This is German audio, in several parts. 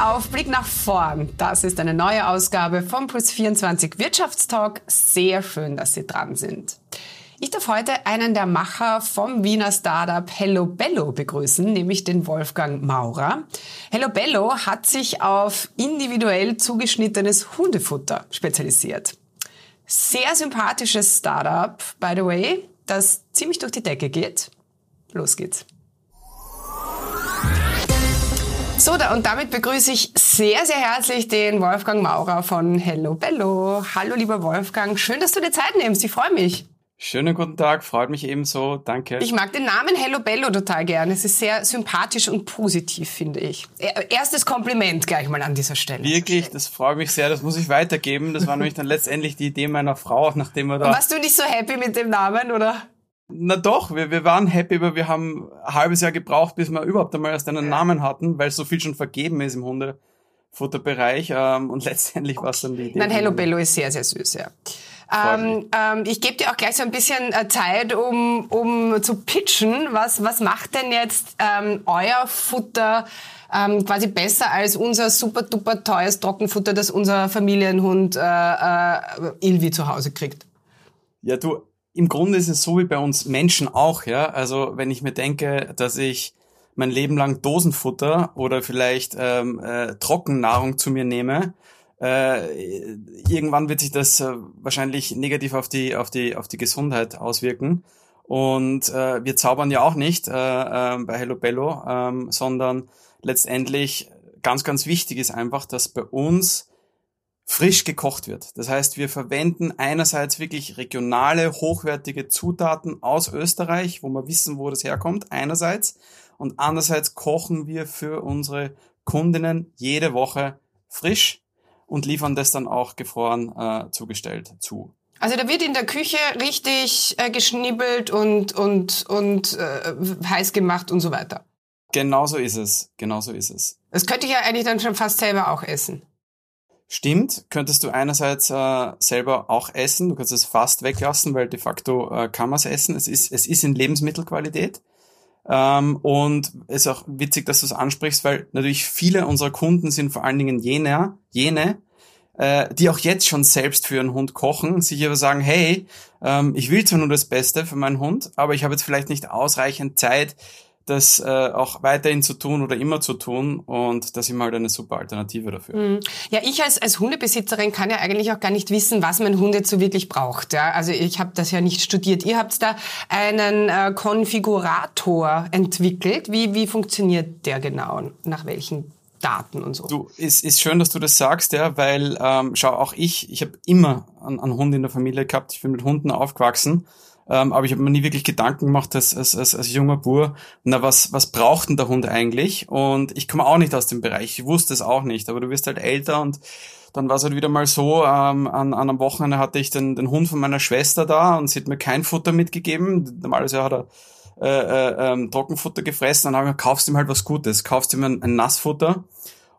auf, Blick nach vorn. Das ist eine neue Ausgabe vom Plus 24 Wirtschaftstalk. Sehr schön, dass Sie dran sind. Ich darf heute einen der Macher vom Wiener Startup Hello Bello begrüßen, nämlich den Wolfgang Maurer. Hello Bello hat sich auf individuell zugeschnittenes Hundefutter spezialisiert. Sehr sympathisches Startup, by the way, das ziemlich durch die Decke geht. Los geht's. So, da, und damit begrüße ich sehr, sehr herzlich den Wolfgang Maurer von Hello Bello. Hallo, lieber Wolfgang. Schön, dass du dir Zeit nimmst. Ich freue mich. Schönen guten Tag, freut mich ebenso, danke. Ich mag den Namen Hello Bello total gern. Es ist sehr sympathisch und positiv, finde ich. Erstes Kompliment gleich mal an dieser Stelle. Wirklich, das freut mich sehr, das muss ich weitergeben. Das war nämlich dann letztendlich die Idee meiner Frau, nachdem wir da... Und warst du nicht so happy mit dem Namen, oder? Na doch, wir, wir waren happy, aber wir haben ein halbes Jahr gebraucht, bis wir überhaupt einmal erst einen Namen hatten, weil so viel schon vergeben ist im Hundefutterbereich. Ähm, und letztendlich war es dann die Idee. Nein, Hello Bello ist sehr, sehr süß, ja. Ähm, ähm, ich gebe dir auch gleich so ein bisschen äh, Zeit, um, um zu pitchen. Was, was macht denn jetzt ähm, euer Futter ähm, quasi besser als unser super duper teures Trockenfutter, das unser Familienhund äh, äh, Ilvi zu Hause kriegt? Ja, du, im Grunde ist es so wie bei uns Menschen auch, ja. Also wenn ich mir denke, dass ich mein Leben lang Dosenfutter oder vielleicht ähm, äh, Trockennahrung zu mir nehme, äh, irgendwann wird sich das äh, wahrscheinlich negativ auf die auf die auf die Gesundheit auswirken. Und äh, wir zaubern ja auch nicht äh, äh, bei Hello Bello, ähm, sondern letztendlich ganz ganz wichtig ist einfach, dass bei uns frisch gekocht wird. Das heißt, wir verwenden einerseits wirklich regionale, hochwertige Zutaten aus Österreich, wo wir wissen, wo das herkommt, einerseits. Und andererseits kochen wir für unsere Kundinnen jede Woche frisch und liefern das dann auch gefroren äh, zugestellt zu. Also da wird in der Küche richtig äh, geschnibbelt und, und, und äh, heiß gemacht und so weiter. Genauso ist es. Genauso ist es. Das könnte ich ja eigentlich dann schon fast selber auch essen. Stimmt, könntest du einerseits äh, selber auch essen, du kannst es fast weglassen, weil de facto äh, kann man es essen. Es ist, es ist in Lebensmittelqualität. Ähm, und es ist auch witzig, dass du es ansprichst, weil natürlich viele unserer Kunden sind vor allen Dingen jene, jene, äh, die auch jetzt schon selbst für ihren Hund kochen, sich aber sagen, hey, ähm, ich will zwar nur das Beste für meinen Hund, aber ich habe jetzt vielleicht nicht ausreichend Zeit, das äh, auch weiterhin zu tun oder immer zu tun und das ist immer halt eine super Alternative dafür. Mhm. Ja, ich als, als Hundebesitzerin kann ja eigentlich auch gar nicht wissen, was mein Hund jetzt so wirklich braucht. Ja? Also ich habe das ja nicht studiert. Ihr habt da einen äh, Konfigurator entwickelt. Wie, wie funktioniert der genau? Nach welchen Daten und so. Du, ist, ist schön, dass du das sagst, ja, weil ähm, schau, auch ich, ich habe immer einen, einen Hund in der Familie gehabt, ich bin mit Hunden aufgewachsen ähm, aber ich habe mir nie wirklich Gedanken gemacht als, als, als, als junger Bur, na was, was braucht denn der Hund eigentlich? Und ich komme auch nicht aus dem Bereich, ich wusste es auch nicht, aber du wirst halt älter und dann war es halt wieder mal so, ähm, an, an einem Wochenende hatte ich den, den Hund von meiner Schwester da und sie hat mir kein Futter mitgegeben. Normalerweise hat er äh, äh, ähm, Trockenfutter gefressen, dann habe ich gesagt, kaufst ihm halt was Gutes, kaufst ihm ein, ein Nassfutter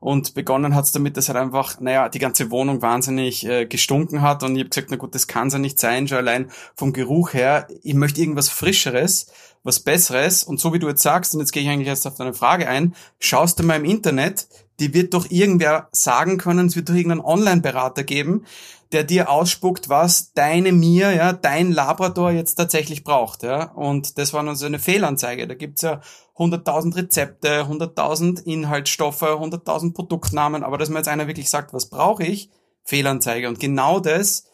und begonnen hat's damit, dass halt einfach, naja, die ganze Wohnung wahnsinnig äh, gestunken hat. Und ich habe gesagt, na gut, das kann's ja nicht sein, schon allein vom Geruch her. Ich möchte irgendwas Frischeres, was Besseres. Und so wie du jetzt sagst, und jetzt gehe ich eigentlich jetzt auf deine Frage ein, schaust du mal im Internet, die wird doch irgendwer sagen können, es wird doch irgendeinen Online-Berater geben, der dir ausspuckt, was deine Mir, ja, dein Labrador jetzt tatsächlich braucht, ja. Und das war dann so eine Fehlanzeige. Da gibt's ja 100.000 Rezepte, 100.000 Inhaltsstoffe, 100.000 Produktnamen, aber dass mir jetzt einer wirklich sagt, was brauche ich? Fehlanzeige. Und genau das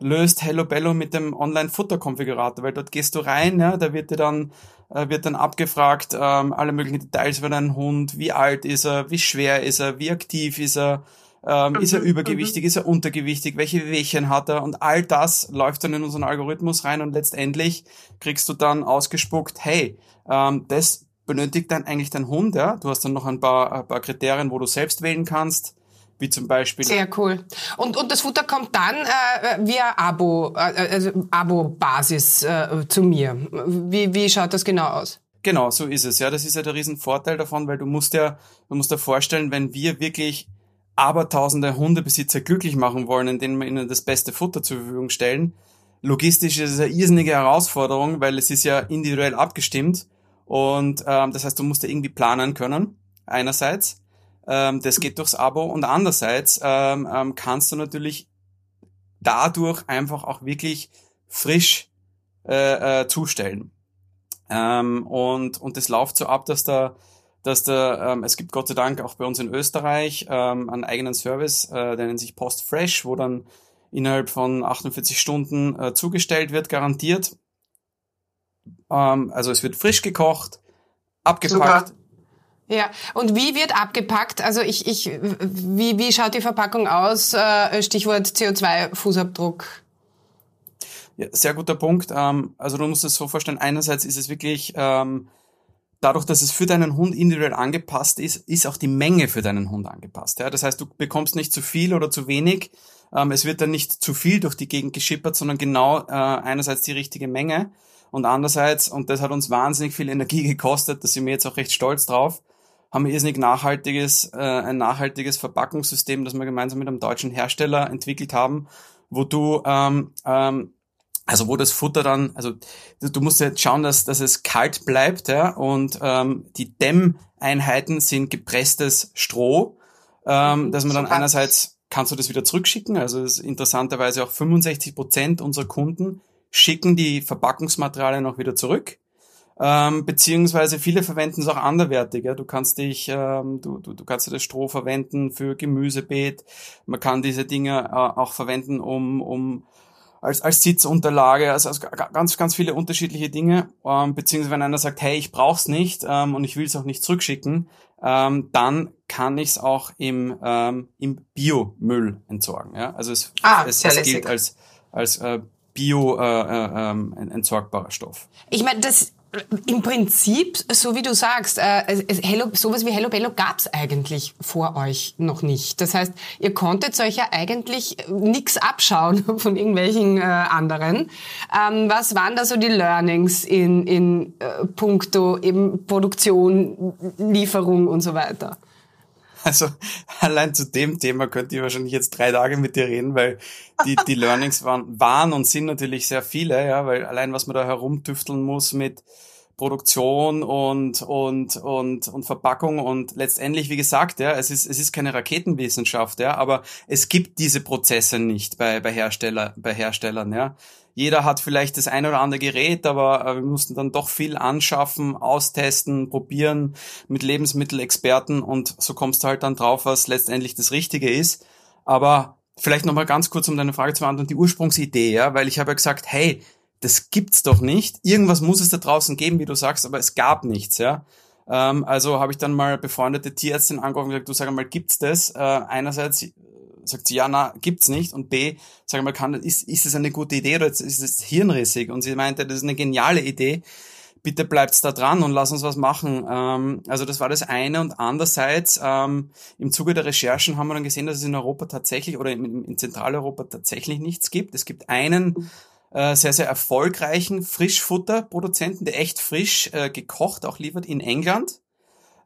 löst Hello Bello mit dem Online-Futter-Konfigurator, weil dort gehst du rein, ja, da wird dir dann, äh, wird dann abgefragt, ähm, alle möglichen Details über deinen Hund, wie alt ist er, wie schwer ist er, wie aktiv ist er, ähm, ist er mhm, übergewichtig, mhm. ist er untergewichtig, welche Wehchen hat er und all das läuft dann in unseren Algorithmus rein und letztendlich kriegst du dann ausgespuckt, hey, ähm, das benötigt dann eigentlich dein Hund, ja? Du hast dann noch ein paar, ein paar Kriterien, wo du selbst wählen kannst wie zum Beispiel. Sehr cool. Und, und das Futter kommt dann äh, via Abo, äh, also Abo-Basis äh, zu mir. Wie, wie schaut das genau aus? Genau, so ist es. Ja, das ist ja der Riesenvorteil davon, weil du musst ja, du musst dir vorstellen, wenn wir wirklich abertausende Hundebesitzer glücklich machen wollen, indem wir ihnen das beste Futter zur Verfügung stellen, logistisch ist es eine irrsinnige Herausforderung, weil es ist ja individuell abgestimmt und ähm, das heißt, du musst ja irgendwie planen können, einerseits. Ähm, das geht durchs Abo. Und andererseits ähm, ähm, kannst du natürlich dadurch einfach auch wirklich frisch äh, äh, zustellen. Ähm, und, und das läuft so ab, dass da dass da, ähm, es gibt Gott sei Dank auch bei uns in Österreich ähm, einen eigenen Service, äh, der nennt sich Post Fresh, wo dann innerhalb von 48 Stunden äh, zugestellt wird, garantiert. Ähm, also es wird frisch gekocht, abgepackt. Super. Ja, und wie wird abgepackt? Also ich, ich, wie, wie schaut die Verpackung aus? Äh, Stichwort CO2-Fußabdruck. Ja, sehr guter Punkt. Ähm, also du musst es so vorstellen, einerseits ist es wirklich, ähm, dadurch, dass es für deinen Hund individuell angepasst ist, ist auch die Menge für deinen Hund angepasst. Ja? Das heißt, du bekommst nicht zu viel oder zu wenig. Ähm, es wird dann nicht zu viel durch die Gegend geschippert, sondern genau äh, einerseits die richtige Menge und andererseits, und das hat uns wahnsinnig viel Energie gekostet, da sind wir jetzt auch recht stolz drauf, haben wir irrsinnig nachhaltiges, äh, ein nachhaltiges Verpackungssystem, das wir gemeinsam mit einem deutschen Hersteller entwickelt haben, wo du ähm, ähm, also wo das Futter dann, also du musst jetzt schauen, dass, dass es kalt bleibt, ja, und ähm, die Dämmeinheiten sind gepresstes Stroh, ähm, dass man dann Super. einerseits kannst du das wieder zurückschicken, also ist interessanterweise auch 65 Prozent unserer Kunden schicken die Verpackungsmaterialien auch wieder zurück. Ähm, beziehungsweise viele verwenden es auch anderwertig. Ja. Du kannst dich, ähm, du, du, du kannst das Stroh verwenden für Gemüsebeet. Man kann diese Dinge äh, auch verwenden, um, um als, als Sitzunterlage, also, also ganz, ganz viele unterschiedliche Dinge. Ähm, beziehungsweise wenn einer sagt, hey, ich brauch's nicht ähm, und ich will es auch nicht zurückschicken, ähm, dann kann ich es auch im, ähm, im Biomüll entsorgen. Ja? Also es, ah, es, es gilt als, als äh, bio äh, äh, ähm, entsorgbarer Stoff. Ich meine, das im Prinzip, so wie du sagst, äh, Hello, sowas wie Hello Bello gab's eigentlich vor euch noch nicht. Das heißt, ihr konntet euch ja eigentlich nichts abschauen von irgendwelchen äh, anderen. Ähm, was waren da so die Learnings in, in äh, puncto eben Produktion, Lieferung und so weiter? Also allein zu dem Thema könnte ich wahrscheinlich jetzt drei Tage mit dir reden, weil die, die Learnings waren, waren und sind natürlich sehr viele, ja, weil allein was man da herumtüfteln muss mit Produktion und, und, und, und Verpackung und letztendlich, wie gesagt, ja, es ist, es ist keine Raketenwissenschaft, ja, aber es gibt diese Prozesse nicht bei, bei Hersteller, bei Herstellern, ja jeder hat vielleicht das ein oder andere Gerät, aber wir mussten dann doch viel anschaffen, austesten, probieren mit Lebensmittelexperten und so kommst du halt dann drauf, was letztendlich das Richtige ist. Aber vielleicht nochmal ganz kurz, um deine Frage zu beantworten, die Ursprungsidee, ja, weil ich habe ja gesagt, hey, das gibt's doch nicht. Irgendwas muss es da draußen geben, wie du sagst, aber es gab nichts, ja. Ähm, also habe ich dann mal befreundete Tierärztin angerufen und gesagt, du sag mal, gibt's das? Äh, einerseits sagt sie, ja, na, gibt's nicht. Und B, sag mal, kann, ist, ist es eine gute Idee oder ist es hirnrissig? Und sie meinte, das ist eine geniale Idee. Bitte bleibt's da dran und lass uns was machen. Ähm, also das war das eine. Und andererseits, ähm, im Zuge der Recherchen haben wir dann gesehen, dass es in Europa tatsächlich oder in, in Zentraleuropa tatsächlich nichts gibt. Es gibt einen äh, sehr, sehr erfolgreichen Frischfutterproduzenten, der echt frisch äh, gekocht auch liefert in England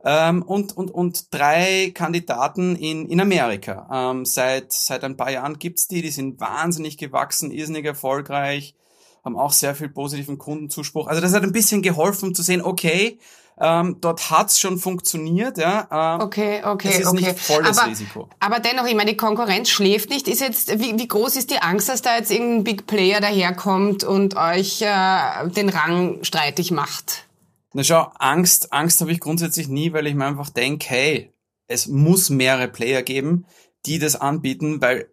ähm, und, und, und drei Kandidaten in, in Amerika. Ähm, seit, seit ein paar Jahren gibt's die, die sind wahnsinnig gewachsen, irrsinnig erfolgreich, haben auch sehr viel positiven Kundenzuspruch. Also das hat ein bisschen geholfen, um zu sehen, okay, ähm, dort hat's schon funktioniert, ja. Ähm, okay, okay, es ist okay. nicht volles aber, Risiko. Aber dennoch, ich meine, die Konkurrenz schläft nicht. Ist jetzt, wie, wie groß ist die Angst, dass da jetzt irgendein Big Player daherkommt und euch äh, den Rang streitig macht? Na schau, Angst, Angst habe ich grundsätzlich nie, weil ich mir einfach denke, hey, es muss mehrere Player geben, die das anbieten, weil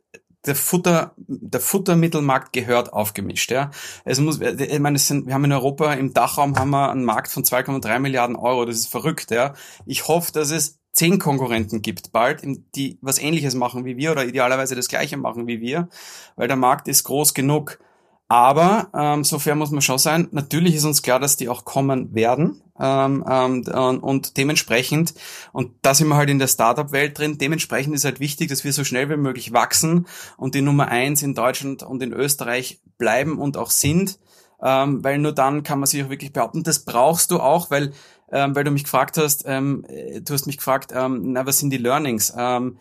der Futter, der Futtermittelmarkt gehört aufgemischt, ja. Es muss, ich meine, es sind, wir haben in Europa, im Dachraum haben wir einen Markt von 2,3 Milliarden Euro, das ist verrückt, ja. Ich hoffe, dass es zehn Konkurrenten gibt bald, die was ähnliches machen wie wir oder idealerweise das gleiche machen wie wir, weil der Markt ist groß genug. Aber ähm, so fair muss man schon sein. Natürlich ist uns klar, dass die auch kommen werden. Ähm, ähm, und dementsprechend, und da sind wir halt in der Startup-Welt drin, dementsprechend ist halt wichtig, dass wir so schnell wie möglich wachsen und die Nummer eins in Deutschland und in Österreich bleiben und auch sind. Ähm, weil nur dann kann man sich auch wirklich behaupten. Das brauchst du auch, weil, ähm, weil du mich gefragt hast, ähm, du hast mich gefragt, ähm, na, was sind die Learnings? Ähm,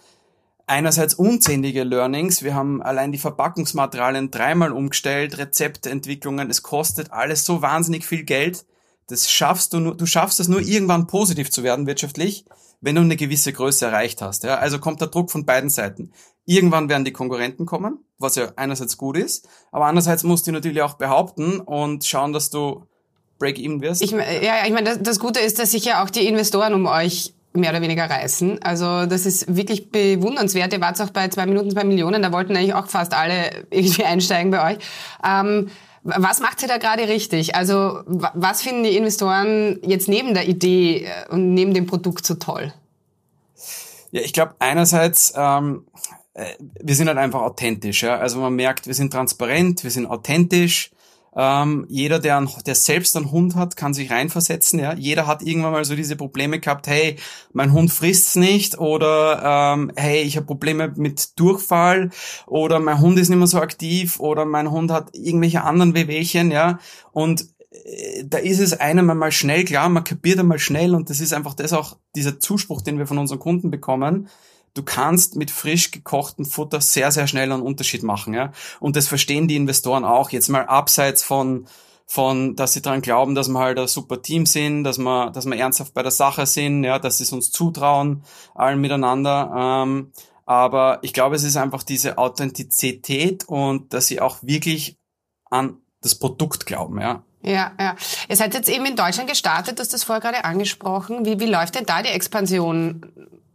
einerseits unzählige Learnings. Wir haben allein die Verpackungsmaterialien dreimal umgestellt, Rezeptentwicklungen. Es kostet alles so wahnsinnig viel Geld, das schaffst du nur, du schaffst es nur irgendwann positiv zu werden wirtschaftlich, wenn du eine gewisse Größe erreicht hast. Ja? Also kommt der Druck von beiden Seiten. Irgendwann werden die Konkurrenten kommen, was ja einerseits gut ist, aber andererseits musst du natürlich auch behaupten und schauen, dass du Break-even wirst. Ich, ja, ich meine, das, das Gute ist, dass sich ja auch die Investoren um euch mehr oder weniger reißen. Also das ist wirklich bewundernswert. Ihr wart auch bei zwei Minuten, zwei Millionen, da wollten eigentlich auch fast alle irgendwie einsteigen bei euch. Ähm, was macht ihr da gerade richtig? Also was finden die Investoren jetzt neben der Idee äh, und neben dem Produkt so toll? Ja, ich glaube einerseits, ähm, äh, wir sind halt einfach authentisch. Ja? Also man merkt, wir sind transparent, wir sind authentisch. Ähm, jeder, der, ein, der selbst einen Hund hat, kann sich reinversetzen. Ja? Jeder hat irgendwann mal so diese Probleme gehabt, hey, mein Hund frisst's nicht oder ähm, hey, ich habe Probleme mit Durchfall oder mein Hund ist nicht mehr so aktiv oder mein Hund hat irgendwelche anderen Wehwehchen. Ja? Und äh, da ist es einem einmal schnell klar, man kapiert einmal schnell und das ist einfach das auch dieser Zuspruch, den wir von unseren Kunden bekommen du kannst mit frisch gekochtem Futter sehr, sehr schnell einen Unterschied machen. Ja? Und das verstehen die Investoren auch. Jetzt mal abseits von von, dass sie daran glauben, dass wir halt ein super Team sind, dass wir, dass wir ernsthaft bei der Sache sind, ja, dass sie es uns zutrauen, allen miteinander. Ähm, aber ich glaube, es ist einfach diese Authentizität und dass sie auch wirklich an das Produkt glauben, ja. Ja, ja. Ihr seid jetzt eben in Deutschland gestartet, du hast das vorher gerade angesprochen. Wie, wie läuft denn da die Expansion?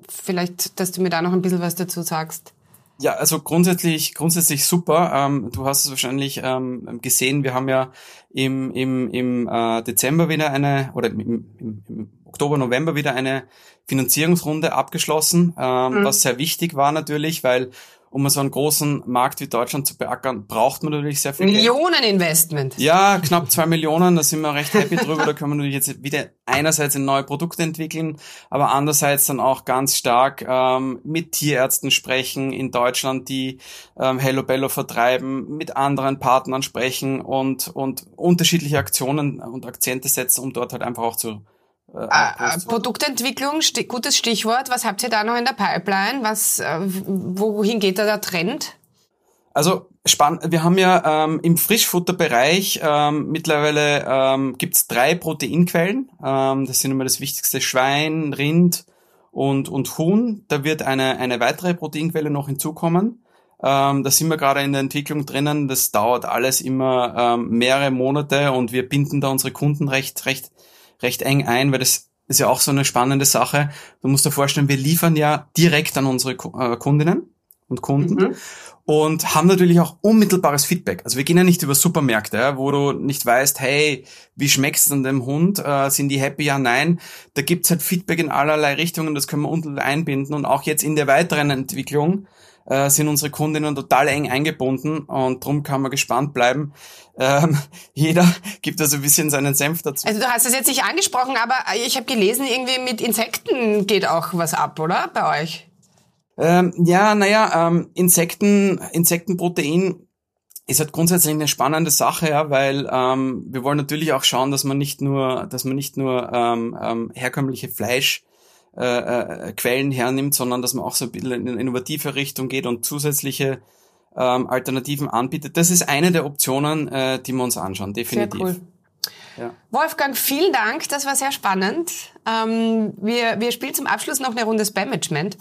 Vielleicht, dass du mir da noch ein bisschen was dazu sagst. Ja, also grundsätzlich, grundsätzlich super. Ähm, du hast es wahrscheinlich ähm, gesehen, wir haben ja im, im, im äh, Dezember wieder eine, oder im, im, im Oktober, November wieder eine Finanzierungsrunde abgeschlossen, ähm, mhm. was sehr wichtig war natürlich, weil um so einen großen Markt wie Deutschland zu beackern, braucht man natürlich sehr viel Millionen Geld. Investment. Ja, knapp zwei Millionen, da sind wir recht happy drüber. Da können wir natürlich jetzt wieder einerseits ein neue Produkte entwickeln, aber andererseits dann auch ganz stark ähm, mit Tierärzten sprechen in Deutschland, die ähm, Hello Bello vertreiben, mit anderen Partnern sprechen und, und unterschiedliche Aktionen und Akzente setzen, um dort halt einfach auch zu äh, äh, Produktentwicklung, sti gutes Stichwort. Was habt ihr da noch in der Pipeline? Was, äh, wohin geht da der Trend? Also spannend. Wir haben ja ähm, im Frischfutterbereich ähm, mittlerweile ähm, gibt's drei Proteinquellen. Ähm, das sind immer das wichtigste Schwein, Rind und und Huhn. Da wird eine eine weitere Proteinquelle noch hinzukommen. Ähm, da sind wir gerade in der Entwicklung drinnen. Das dauert alles immer ähm, mehrere Monate und wir binden da unsere Kunden recht recht recht eng ein, weil das ist ja auch so eine spannende Sache. Du musst dir vorstellen, wir liefern ja direkt an unsere äh, Kundinnen und Kunden mhm. und haben natürlich auch unmittelbares Feedback. Also wir gehen ja nicht über Supermärkte, wo du nicht weißt, hey, wie schmeckt's denn dem Hund? Äh, sind die happy? Ja, nein. Da gibt's halt Feedback in allerlei Richtungen, das können wir unten einbinden und auch jetzt in der weiteren Entwicklung äh, sind unsere Kundinnen total eng eingebunden und drum kann man gespannt bleiben. Ähm, jeder gibt also ein bisschen seinen Senf dazu. Also du hast es jetzt nicht angesprochen, aber ich habe gelesen, irgendwie mit Insekten geht auch was ab, oder? Bei euch? Ähm, ja, naja, ähm, Insekten, Insektenprotein ist halt grundsätzlich eine spannende Sache, ja, weil ähm, wir wollen natürlich auch schauen, dass man nicht nur, dass man nicht nur ähm, ähm, herkömmliche Fleisch äh, äh, Quellen hernimmt, sondern dass man auch so ein bisschen in eine innovative Richtung geht und zusätzliche ähm, Alternativen anbietet. Das ist eine der Optionen, äh, die wir uns anschauen, definitiv. Sehr cool. Ja. Wolfgang, vielen Dank, das war sehr spannend. Ähm, wir, wir spielen zum Abschluss noch eine Runde Spam-Management.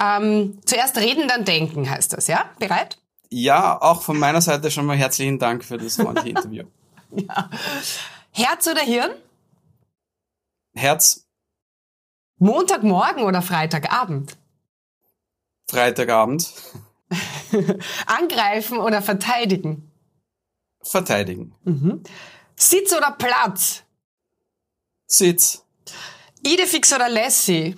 Ähm, zuerst reden, dann denken heißt das, ja? Bereit? Ja, auch von meiner Seite schon mal herzlichen Dank für das freundliche Interview. ja. Herz oder Hirn? Herz. Montagmorgen oder Freitagabend? Freitagabend. Angreifen oder verteidigen? Verteidigen. Mhm. Sitz oder Platz? Sitz. Idefix oder Lassie?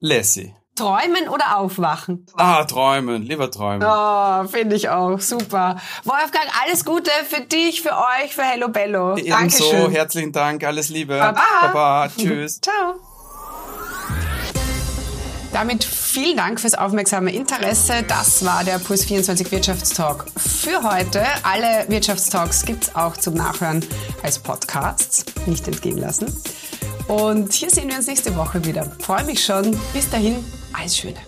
Lassie. Träumen oder aufwachen? Ah, träumen, lieber träumen. Oh, finde ich auch. Super. Wolfgang, alles Gute für dich, für euch, für Hello Bello. Ebenso, Dankeschön. herzlichen Dank, alles Liebe. Baba. Baba, tschüss. Ciao. Damit vielen Dank fürs aufmerksame Interesse. Das war der Puls 24 Wirtschaftstalk für heute. Alle Wirtschaftstalks gibt's auch zum Nachhören als Podcasts. Nicht entgehen lassen. Und hier sehen wir uns nächste Woche wieder. Freue mich schon. Bis dahin, alles Schöne.